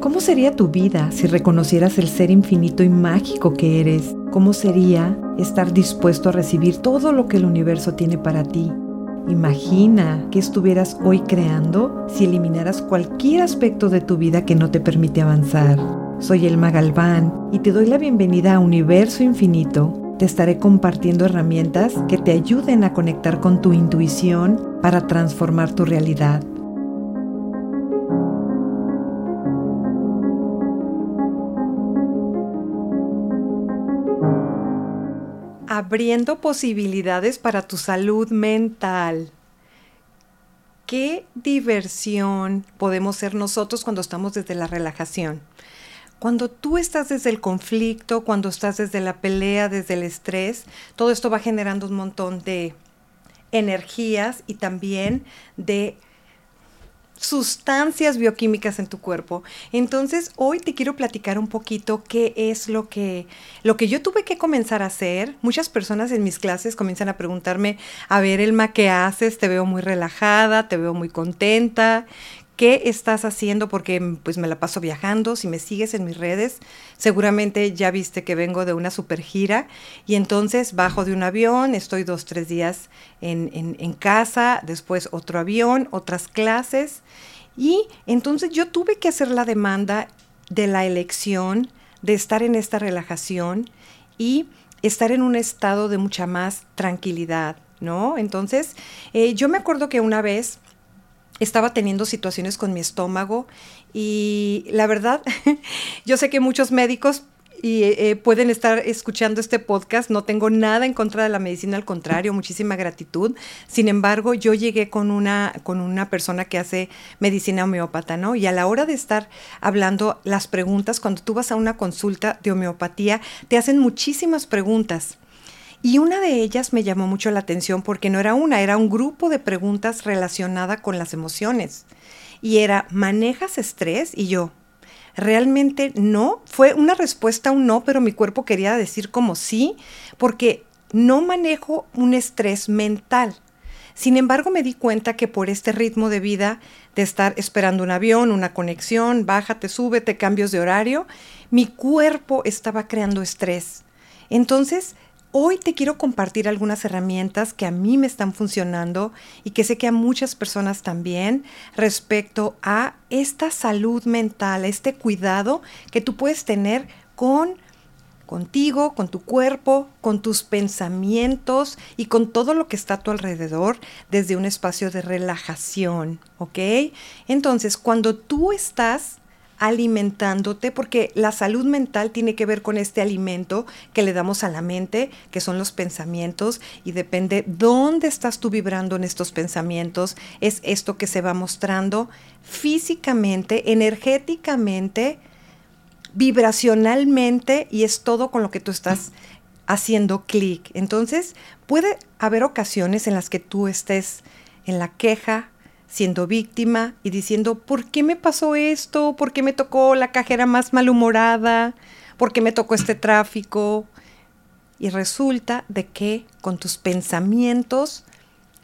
¿Cómo sería tu vida si reconocieras el ser infinito y mágico que eres? ¿Cómo sería estar dispuesto a recibir todo lo que el universo tiene para ti? Imagina que estuvieras hoy creando si eliminaras cualquier aspecto de tu vida que no te permite avanzar. Soy Elma Galván y te doy la bienvenida a Universo Infinito. Te estaré compartiendo herramientas que te ayuden a conectar con tu intuición para transformar tu realidad. Abriendo posibilidades para tu salud mental. Qué diversión podemos ser nosotros cuando estamos desde la relajación. Cuando tú estás desde el conflicto, cuando estás desde la pelea, desde el estrés, todo esto va generando un montón de energías y también de sustancias bioquímicas en tu cuerpo. Entonces, hoy te quiero platicar un poquito qué es lo que lo que yo tuve que comenzar a hacer. Muchas personas en mis clases comienzan a preguntarme, "A ver, Elma, ¿qué haces? Te veo muy relajada, te veo muy contenta." ¿Qué estás haciendo? Porque pues me la paso viajando. Si me sigues en mis redes, seguramente ya viste que vengo de una super gira y entonces bajo de un avión, estoy dos, tres días en, en casa, después otro avión, otras clases. Y entonces yo tuve que hacer la demanda de la elección, de estar en esta relajación y estar en un estado de mucha más tranquilidad, ¿no? Entonces, eh, yo me acuerdo que una vez estaba teniendo situaciones con mi estómago y la verdad, yo sé que muchos médicos y eh, pueden estar escuchando este podcast. No tengo nada en contra de la medicina, al contrario, muchísima gratitud. Sin embargo, yo llegué con una, con una persona que hace medicina homeópata, ¿no? Y a la hora de estar hablando las preguntas, cuando tú vas a una consulta de homeopatía, te hacen muchísimas preguntas. Y una de ellas me llamó mucho la atención porque no era una, era un grupo de preguntas relacionada con las emociones. Y era, ¿manejas estrés? Y yo, realmente no. Fue una respuesta un no, pero mi cuerpo quería decir como sí, porque no manejo un estrés mental. Sin embargo, me di cuenta que por este ritmo de vida, de estar esperando un avión, una conexión, bájate, súbete, cambios de horario, mi cuerpo estaba creando estrés. Entonces, Hoy te quiero compartir algunas herramientas que a mí me están funcionando y que sé que a muchas personas también respecto a esta salud mental, este cuidado que tú puedes tener con contigo, con tu cuerpo, con tus pensamientos y con todo lo que está a tu alrededor desde un espacio de relajación, ¿ok? Entonces, cuando tú estás alimentándote, porque la salud mental tiene que ver con este alimento que le damos a la mente, que son los pensamientos, y depende dónde estás tú vibrando en estos pensamientos, es esto que se va mostrando físicamente, energéticamente, vibracionalmente, y es todo con lo que tú estás haciendo clic. Entonces, puede haber ocasiones en las que tú estés en la queja, siendo víctima y diciendo, ¿por qué me pasó esto? ¿Por qué me tocó la cajera más malhumorada? ¿Por qué me tocó este tráfico? Y resulta de que con tus pensamientos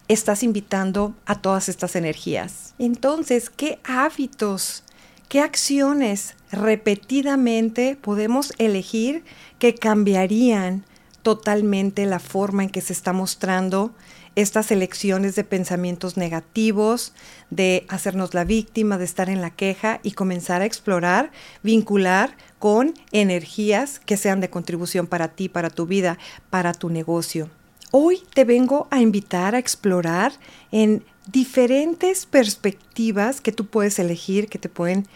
estás invitando a todas estas energías. Entonces, ¿qué hábitos, qué acciones repetidamente podemos elegir que cambiarían totalmente la forma en que se está mostrando estas elecciones de pensamientos negativos, de hacernos la víctima, de estar en la queja y comenzar a explorar, vincular con energías que sean de contribución para ti, para tu vida, para tu negocio. Hoy te vengo a invitar a explorar en diferentes perspectivas que tú puedes elegir, que te pueden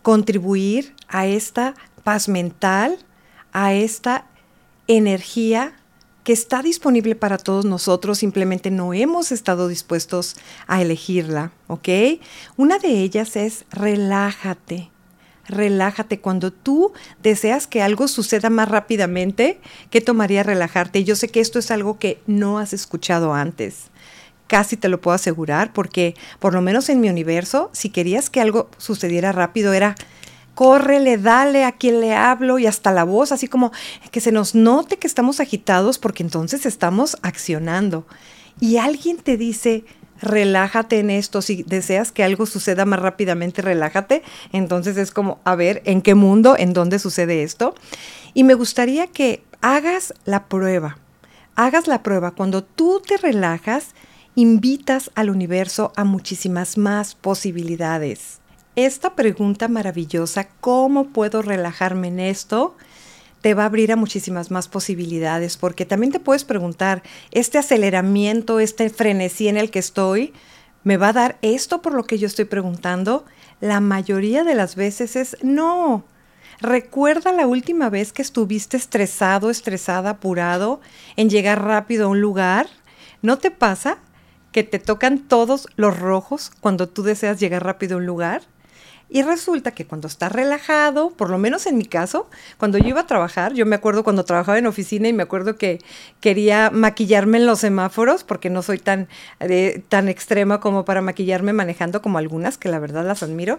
contribuir a esta paz mental, a esta energía que está disponible para todos nosotros, simplemente no hemos estado dispuestos a elegirla, ¿ok? Una de ellas es relájate. Relájate cuando tú deseas que algo suceda más rápidamente, ¿qué tomaría relajarte? Yo sé que esto es algo que no has escuchado antes casi te lo puedo asegurar, porque por lo menos en mi universo, si querías que algo sucediera rápido, era córrele, dale a quien le hablo y hasta la voz, así como que se nos note que estamos agitados porque entonces estamos accionando. Y alguien te dice, relájate en esto. Si deseas que algo suceda más rápidamente, relájate. Entonces es como, a ver, ¿en qué mundo, en dónde sucede esto? Y me gustaría que hagas la prueba. Hagas la prueba. Cuando tú te relajas, invitas al universo a muchísimas más posibilidades. Esta pregunta maravillosa, ¿cómo puedo relajarme en esto? te va a abrir a muchísimas más posibilidades, porque también te puedes preguntar, ¿este aceleramiento, este frenesí en el que estoy, me va a dar esto por lo que yo estoy preguntando? La mayoría de las veces es no. Recuerda la última vez que estuviste estresado, estresada, apurado en llegar rápido a un lugar. ¿No te pasa que te tocan todos los rojos cuando tú deseas llegar rápido a un lugar? Y resulta que cuando estás relajado, por lo menos en mi caso, cuando yo iba a trabajar, yo me acuerdo cuando trabajaba en oficina y me acuerdo que quería maquillarme en los semáforos, porque no soy tan, eh, tan extrema como para maquillarme manejando como algunas, que la verdad las admiro.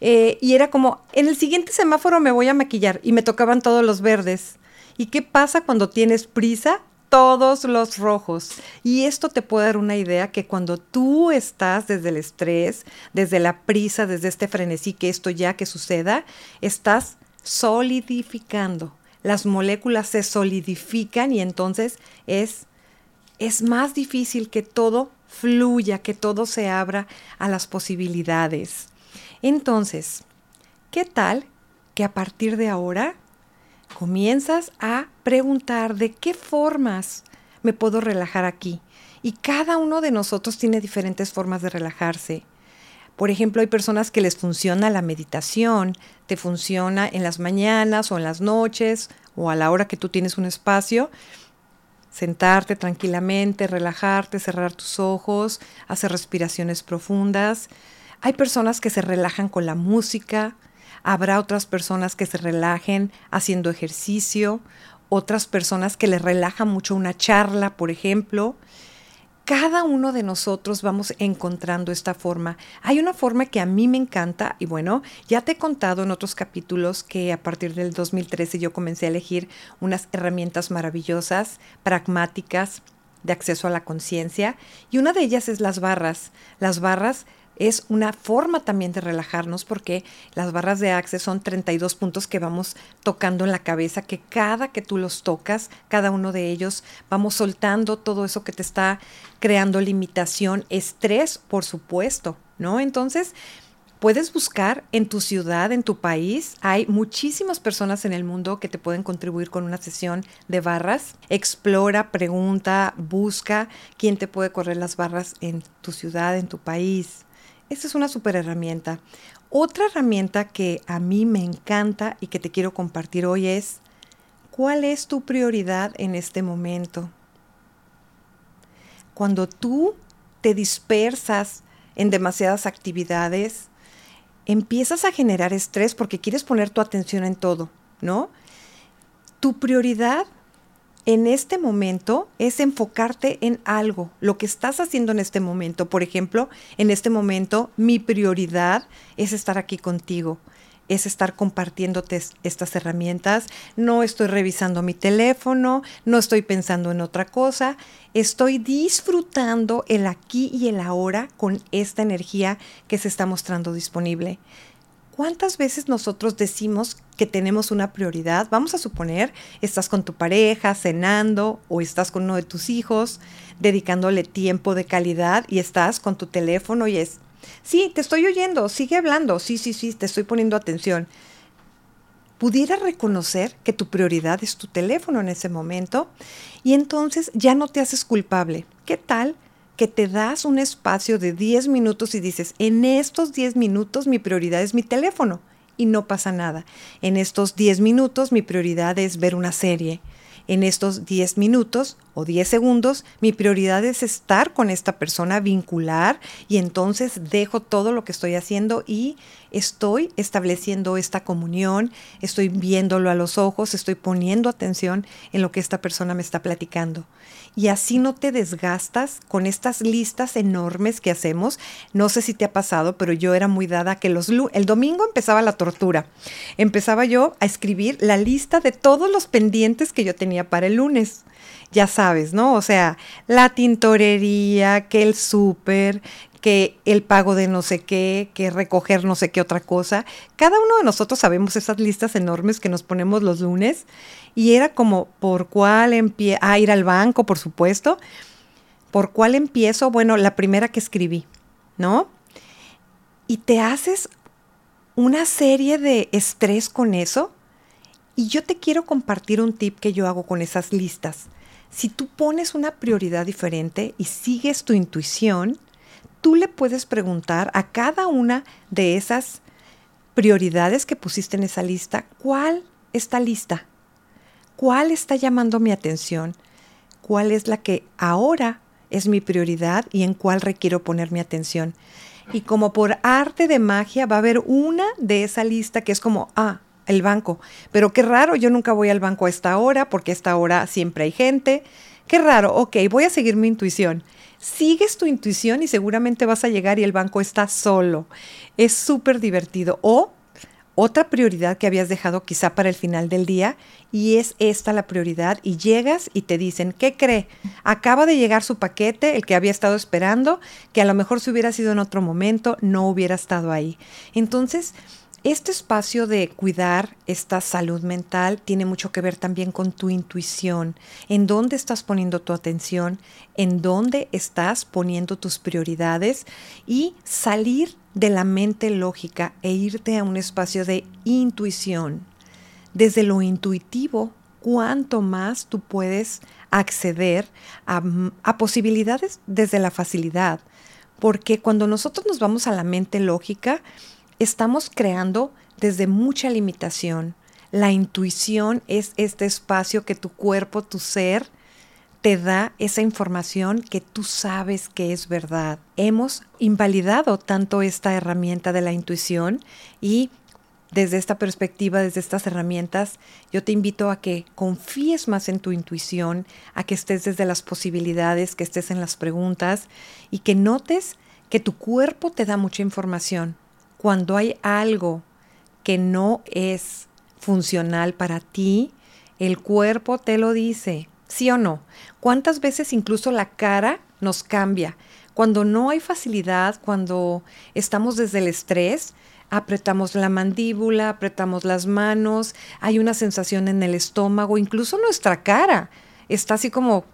Eh, y era como, en el siguiente semáforo me voy a maquillar y me tocaban todos los verdes. ¿Y qué pasa cuando tienes prisa? Todos los rojos. Y esto te puede dar una idea que cuando tú estás desde el estrés, desde la prisa, desde este frenesí, que esto ya que suceda, estás solidificando. Las moléculas se solidifican y entonces es, es más difícil que todo fluya, que todo se abra a las posibilidades. Entonces, ¿qué tal que a partir de ahora comienzas a preguntar de qué formas me puedo relajar aquí. Y cada uno de nosotros tiene diferentes formas de relajarse. Por ejemplo, hay personas que les funciona la meditación, te funciona en las mañanas o en las noches o a la hora que tú tienes un espacio, sentarte tranquilamente, relajarte, cerrar tus ojos, hacer respiraciones profundas. Hay personas que se relajan con la música, Habrá otras personas que se relajen haciendo ejercicio, otras personas que les relaja mucho una charla, por ejemplo. Cada uno de nosotros vamos encontrando esta forma. Hay una forma que a mí me encanta y bueno, ya te he contado en otros capítulos que a partir del 2013 yo comencé a elegir unas herramientas maravillosas, pragmáticas, de acceso a la conciencia y una de ellas es las barras. Las barras es una forma también de relajarnos porque las barras de Access son 32 puntos que vamos tocando en la cabeza, que cada que tú los tocas, cada uno de ellos, vamos soltando todo eso que te está creando limitación, estrés, por supuesto, ¿no? Entonces, puedes buscar en tu ciudad, en tu país. Hay muchísimas personas en el mundo que te pueden contribuir con una sesión de barras. Explora, pregunta, busca quién te puede correr las barras en tu ciudad, en tu país. Esta es una super herramienta. Otra herramienta que a mí me encanta y que te quiero compartir hoy es, ¿cuál es tu prioridad en este momento? Cuando tú te dispersas en demasiadas actividades, empiezas a generar estrés porque quieres poner tu atención en todo, ¿no? Tu prioridad en este momento es enfocarte en algo, lo que estás haciendo en este momento. Por ejemplo, en este momento mi prioridad es estar aquí contigo, es estar compartiéndote estas herramientas. No estoy revisando mi teléfono, no estoy pensando en otra cosa, estoy disfrutando el aquí y el ahora con esta energía que se está mostrando disponible. ¿Cuántas veces nosotros decimos que tenemos una prioridad? Vamos a suponer, estás con tu pareja, cenando, o estás con uno de tus hijos, dedicándole tiempo de calidad y estás con tu teléfono y es, sí, te estoy oyendo, sigue hablando, sí, sí, sí, te estoy poniendo atención. Pudiera reconocer que tu prioridad es tu teléfono en ese momento y entonces ya no te haces culpable. ¿Qué tal que te das un espacio de 10 minutos y dices, en estos 10 minutos mi prioridad es mi teléfono y no pasa nada. En estos 10 minutos mi prioridad es ver una serie. En estos 10 minutos o 10 segundos mi prioridad es estar con esta persona, vincular y entonces dejo todo lo que estoy haciendo y estoy estableciendo esta comunión, estoy viéndolo a los ojos, estoy poniendo atención en lo que esta persona me está platicando y así no te desgastas con estas listas enormes que hacemos. No sé si te ha pasado, pero yo era muy dada que los el domingo empezaba la tortura. Empezaba yo a escribir la lista de todos los pendientes que yo tenía para el lunes. Ya sabes, ¿no? O sea, la tintorería, que el súper, que el pago de no sé qué, que recoger no sé qué otra cosa. Cada uno de nosotros sabemos esas listas enormes que nos ponemos los lunes y era como, ¿por cuál empiezo? Ah, ir al banco, por supuesto. ¿Por cuál empiezo? Bueno, la primera que escribí, ¿no? Y te haces una serie de estrés con eso. Y yo te quiero compartir un tip que yo hago con esas listas. Si tú pones una prioridad diferente y sigues tu intuición, tú le puedes preguntar a cada una de esas prioridades que pusiste en esa lista, ¿cuál está lista? ¿Cuál está llamando mi atención? ¿Cuál es la que ahora es mi prioridad y en cuál requiero poner mi atención? Y como por arte de magia va a haber una de esa lista que es como, ah, el banco. Pero qué raro, yo nunca voy al banco a esta hora porque a esta hora siempre hay gente. Qué raro, ok, voy a seguir mi intuición. Sigues tu intuición y seguramente vas a llegar y el banco está solo. Es súper divertido. O otra prioridad que habías dejado quizá para el final del día y es esta la prioridad y llegas y te dicen, ¿qué cree? Acaba de llegar su paquete, el que había estado esperando, que a lo mejor si hubiera sido en otro momento no hubiera estado ahí. Entonces, este espacio de cuidar esta salud mental tiene mucho que ver también con tu intuición, en dónde estás poniendo tu atención, en dónde estás poniendo tus prioridades y salir de la mente lógica e irte a un espacio de intuición. Desde lo intuitivo, cuánto más tú puedes acceder a, a posibilidades desde la facilidad, porque cuando nosotros nos vamos a la mente lógica, estamos creando desde mucha limitación. La intuición es este espacio que tu cuerpo, tu ser, te da esa información que tú sabes que es verdad. Hemos invalidado tanto esta herramienta de la intuición y desde esta perspectiva, desde estas herramientas, yo te invito a que confíes más en tu intuición, a que estés desde las posibilidades, que estés en las preguntas y que notes que tu cuerpo te da mucha información cuando hay algo que no es funcional para ti, el cuerpo te lo dice, ¿sí o no? ¿Cuántas veces incluso la cara nos cambia? Cuando no hay facilidad, cuando estamos desde el estrés, apretamos la mandíbula, apretamos las manos, hay una sensación en el estómago, incluso nuestra cara está así como,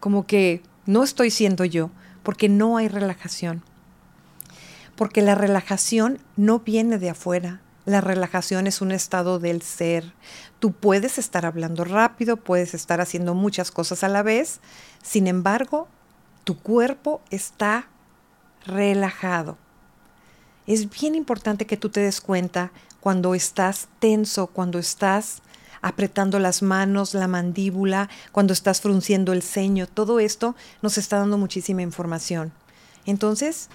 como que no estoy siendo yo, porque no hay relajación porque la relajación no viene de afuera. La relajación es un estado del ser. Tú puedes estar hablando rápido, puedes estar haciendo muchas cosas a la vez, sin embargo, tu cuerpo está relajado. Es bien importante que tú te des cuenta cuando estás tenso, cuando estás apretando las manos, la mandíbula, cuando estás frunciendo el ceño, todo esto nos está dando muchísima información. Entonces,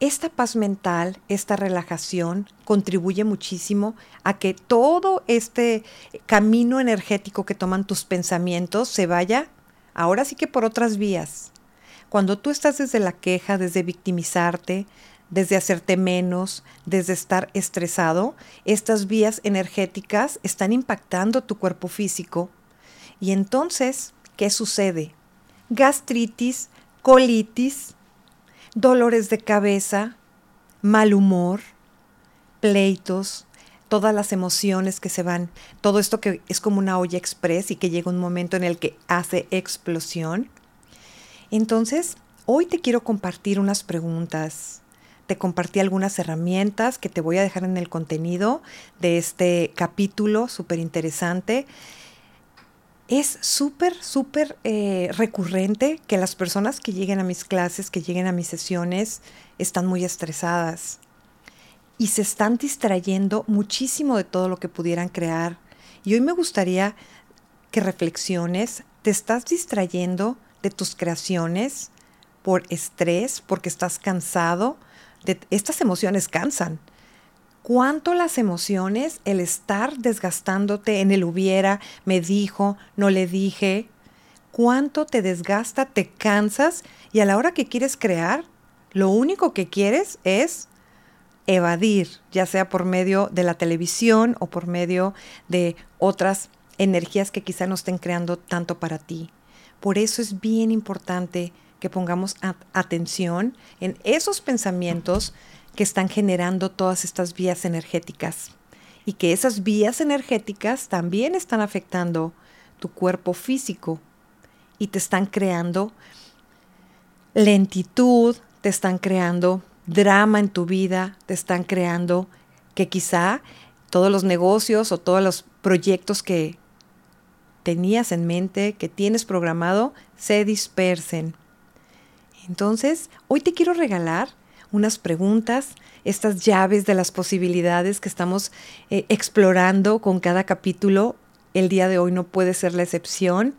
esta paz mental, esta relajación contribuye muchísimo a que todo este camino energético que toman tus pensamientos se vaya ahora sí que por otras vías. Cuando tú estás desde la queja, desde victimizarte, desde hacerte menos, desde estar estresado, estas vías energéticas están impactando tu cuerpo físico. Y entonces, ¿qué sucede? Gastritis, colitis, dolores de cabeza, mal humor, pleitos, todas las emociones que se van, todo esto que es como una olla express y que llega un momento en el que hace explosión. Entonces, hoy te quiero compartir unas preguntas. Te compartí algunas herramientas que te voy a dejar en el contenido de este capítulo súper interesante es súper, súper eh, recurrente que las personas que lleguen a mis clases, que lleguen a mis sesiones, están muy estresadas y se están distrayendo muchísimo de todo lo que pudieran crear. Y hoy me gustaría que reflexiones, ¿te estás distrayendo de tus creaciones por estrés, porque estás cansado? Estas emociones cansan cuánto las emociones, el estar desgastándote en el hubiera, me dijo, no le dije, cuánto te desgasta, te cansas y a la hora que quieres crear, lo único que quieres es evadir, ya sea por medio de la televisión o por medio de otras energías que quizá no estén creando tanto para ti. Por eso es bien importante que pongamos atención en esos pensamientos que están generando todas estas vías energéticas y que esas vías energéticas también están afectando tu cuerpo físico y te están creando lentitud, te están creando drama en tu vida, te están creando que quizá todos los negocios o todos los proyectos que tenías en mente, que tienes programado, se dispersen. Entonces, hoy te quiero regalar unas preguntas, estas llaves de las posibilidades que estamos eh, explorando con cada capítulo. El día de hoy no puede ser la excepción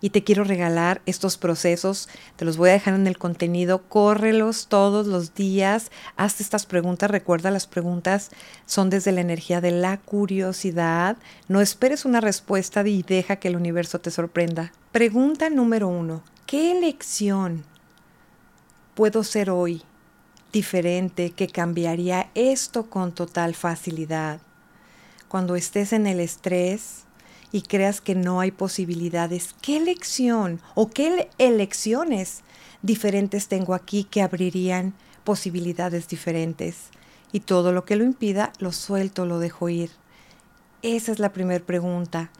y te quiero regalar estos procesos. Te los voy a dejar en el contenido. Córrelos todos los días. Haz estas preguntas. Recuerda, las preguntas son desde la energía de la curiosidad. No esperes una respuesta y deja que el universo te sorprenda. Pregunta número uno. ¿Qué elección puedo ser hoy diferente que cambiaría esto con total facilidad? Cuando estés en el estrés, y creas que no hay posibilidades, ¿qué elección o qué elecciones diferentes tengo aquí que abrirían posibilidades diferentes? Y todo lo que lo impida, lo suelto, lo dejo ir. Esa es la primera pregunta.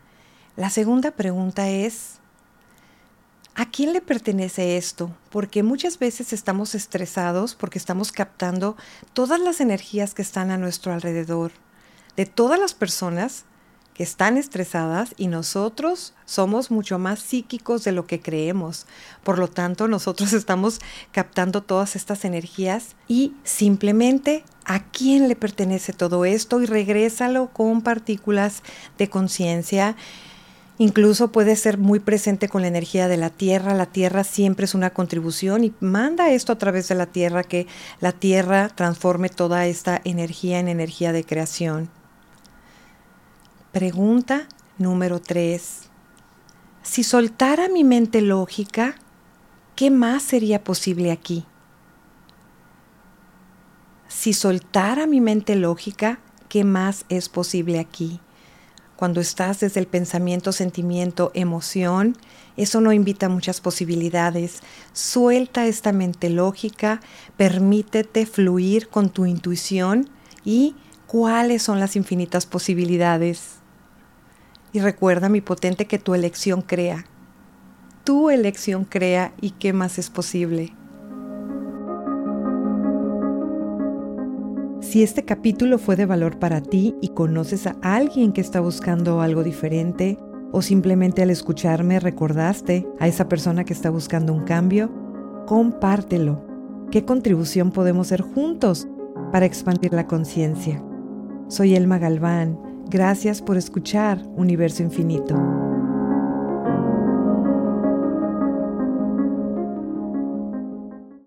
La segunda pregunta es, ¿a quién le pertenece esto? Porque muchas veces estamos estresados porque estamos captando todas las energías que están a nuestro alrededor, de todas las personas que están estresadas y nosotros somos mucho más psíquicos de lo que creemos. Por lo tanto, nosotros estamos captando todas estas energías y simplemente a quién le pertenece todo esto y regrésalo con partículas de conciencia. Incluso puede ser muy presente con la energía de la tierra. La tierra siempre es una contribución y manda esto a través de la tierra, que la tierra transforme toda esta energía en energía de creación. Pregunta número 3. Si soltara mi mente lógica, ¿qué más sería posible aquí? Si soltara mi mente lógica, ¿qué más es posible aquí? Cuando estás desde el pensamiento, sentimiento, emoción, eso no invita a muchas posibilidades. Suelta esta mente lógica, permítete fluir con tu intuición y cuáles son las infinitas posibilidades. Y recuerda, mi potente, que tu elección crea. Tu elección crea y qué más es posible. Si este capítulo fue de valor para ti y conoces a alguien que está buscando algo diferente, o simplemente al escucharme recordaste a esa persona que está buscando un cambio, compártelo. ¿Qué contribución podemos hacer juntos para expandir la conciencia? Soy Elma Galván Gracias por escuchar Universo Infinito.